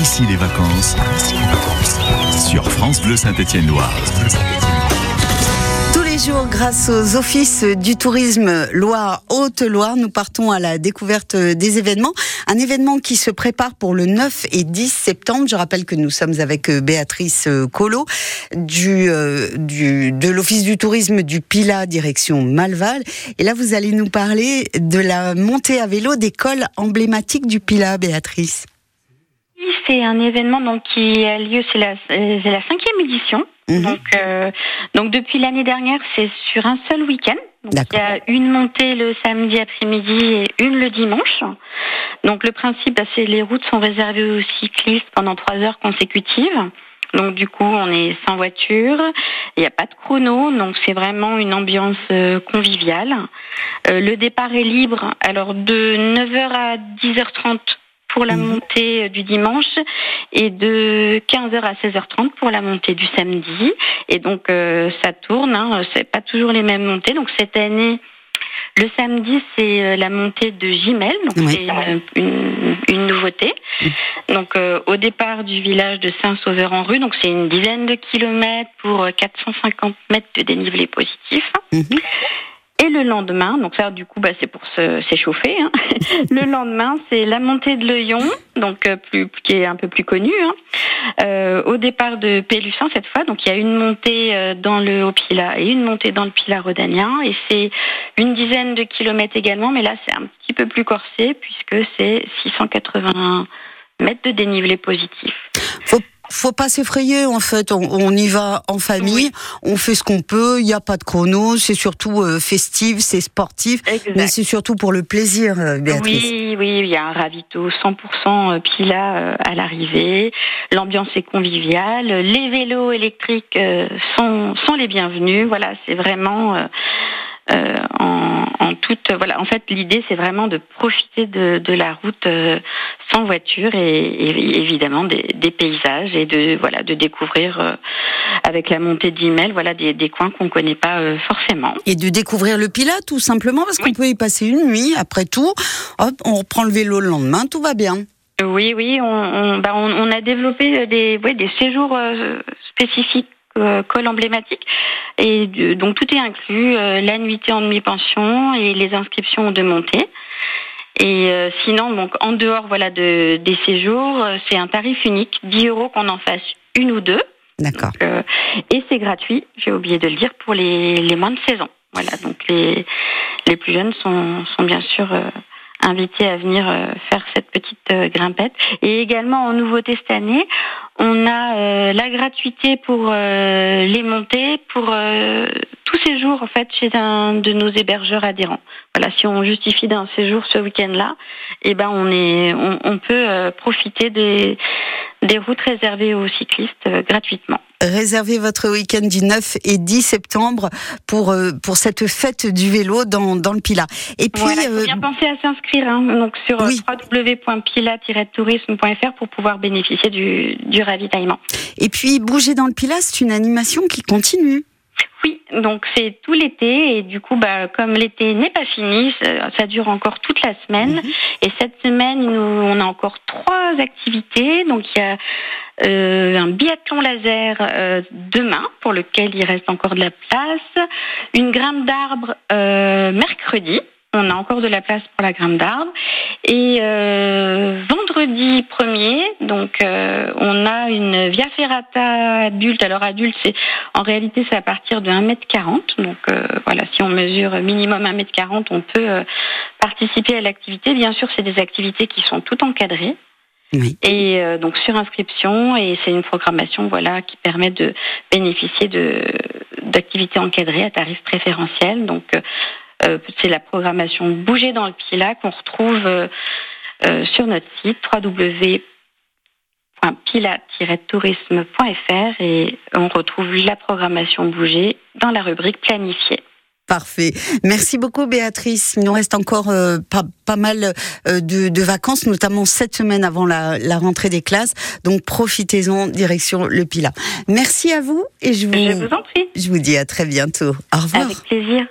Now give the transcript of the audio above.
ici les vacances sur France Bleu Saint-Étienne-Loire. Tous les jours, grâce aux offices du tourisme Loire-Haute-Loire, nous partons à la découverte des événements. Un événement qui se prépare pour le 9 et 10 septembre. Je rappelle que nous sommes avec euh, Béatrice euh, Colo du, euh, de l'office du tourisme du Pila, direction Malval. Et là, vous allez nous parler de la montée à vélo des cols emblématiques du Pila, Béatrice. C'est un événement donc qui a lieu, c'est la, c'est la cinquième édition. Mhm. Donc, euh, donc depuis l'année dernière, c'est sur un seul week-end. Il y a une montée le samedi après-midi et une le dimanche. Donc le principe, bah, c'est les routes sont réservées aux cyclistes pendant trois heures consécutives. Donc du coup, on est sans voiture, il n'y a pas de chrono, donc c'est vraiment une ambiance euh, conviviale. Euh, le départ est libre, alors de 9h à 10h30 pour la Mhm. montée euh, du dimanche et de 15h à 16h30 pour la montée du samedi. Et donc euh, ça tourne, hein, c'est pas toujours les mêmes montées. Donc cette année, le samedi c'est euh, la montée de Gimel, donc Oui. c'est une, une- une nouveauté. Donc euh, au départ du village de Saint-Sauveur-en-Rue, donc c'est une dizaine de kilomètres pour euh, 450 mètres de dénivelé positif. Mhm. Le lendemain, donc ça du coup bah, c'est pour s'échauffer. hein. le lendemain c'est la montée de l'Oyon, donc euh, plus qui est un peu plus connue. hein. Euh, au départ de Pélussin cette fois, donc il y a une montée euh, dans le Haut-Pila et une montée dans le Pila rhodanien et c'est une dizaine de kilomètres également, mais là c'est un petit peu plus corsé puisque c'est 680 mètres de dénivelé positif. Faut pas s'effrayer en fait, on, on y va en famille, on fait ce qu'on peut, il n'y a pas de chrono, c'est surtout euh, festif, c'est sportif, mais c'est surtout pour le plaisir, euh, Béatrice. Oui, oui, il y a un ravito 100% Pila euh, à l'arrivée. L'ambiance est conviviale. Les vélos électriques euh, sont, sont les bienvenus. Voilà, c'est vraiment euh, euh, toute. Voilà, en fait, l'idée c'est vraiment de profiter de, de la route euh, sans voiture et, et évidemment des, des paysages et de voilà de découvrir euh, avec la montée d'email voilà des, des coins qu'on connaît pas euh, forcément. Et de découvrir le Pila tout simplement parce qu'on peut y passer une nuit, après tout, hop, on reprend le vélo le lendemain, tout va bien. Oui, oui, on, on, bah, on, on a développé des, ouais, des séjours euh, spécifiques. Euh, col emblématique. Et donc tout est inclus euh, la nuitée en demi-pension et les inscriptions de montée et euh, sinon donc en dehors voilà de, des séjours euh, c'est un tarif unique 10 euros qu'on en fasse une ou deux. D'accord. euh, et c'est gratuit j'ai oublié de le dire pour les, les moins de 16 ans. Voilà donc les les plus jeunes sont sont bien sûr invités à venir euh, faire cette petite euh, grimpette. Et également en nouveauté cette année, on a euh, la gratuité pour les montées pour tout séjour en fait chez un de nos hébergeurs adhérents. Voilà, si on justifie d'un séjour ce week-end-là, eh ben on est on, on peut profiter des des routes réservées aux cyclistes gratuitement. Réservez votre week-end du 9 et 10 septembre pour, euh, pour cette fête du vélo dans, dans le Pila. Et puis, Voilà, faut euh, bien penser à s'inscrire hein, donc sur euh, Oui. www.pila-tourisme.fr pour pouvoir bénéficier du, du ravitaillement. et puis bouger dans le Pila, c'est une animation qui continue. Oui, donc c'est tout l'été et du coup, bah, comme l'été n'est pas fini, ça, ça dure encore toute la semaine. Mhm. Et cette semaine, nous, on a encore trois activités. Donc il y a euh, un biathlon laser euh, demain pour lequel il reste encore de la place, une grimpe d'arbre euh, mercredi. On a encore de la place pour la grimpe d'arbre. Et euh, vendredi 1er, donc on a une Via Ferrata adulte. Alors adulte, c'est en réalité c'est à partir de 1m40. Donc voilà, si on mesure minimum 1m40, on peut participer à l'activité. Bien sûr, c'est des activités qui sont toutes encadrées. Et euh, donc sur inscription, et c'est une programmation voilà qui permet de bénéficier de d'activités encadrées à tarif préférentiel. Donc euh, euh, c'est la programmation Bouger dans le Pila qu'on retrouve euh, euh, sur notre site www.pila-tourisme.fr et on retrouve la programmation Bouger dans la rubrique Planifier. Parfait. Merci beaucoup Béatrice. Il nous reste encore euh, pas, pas mal euh, de, de vacances, notamment cette semaine avant la, la rentrée des classes. Donc profitez-en, direction le Pila. Merci à vous et je vous, Je vous en prie, je vous dis à très bientôt. Au revoir. avec plaisir.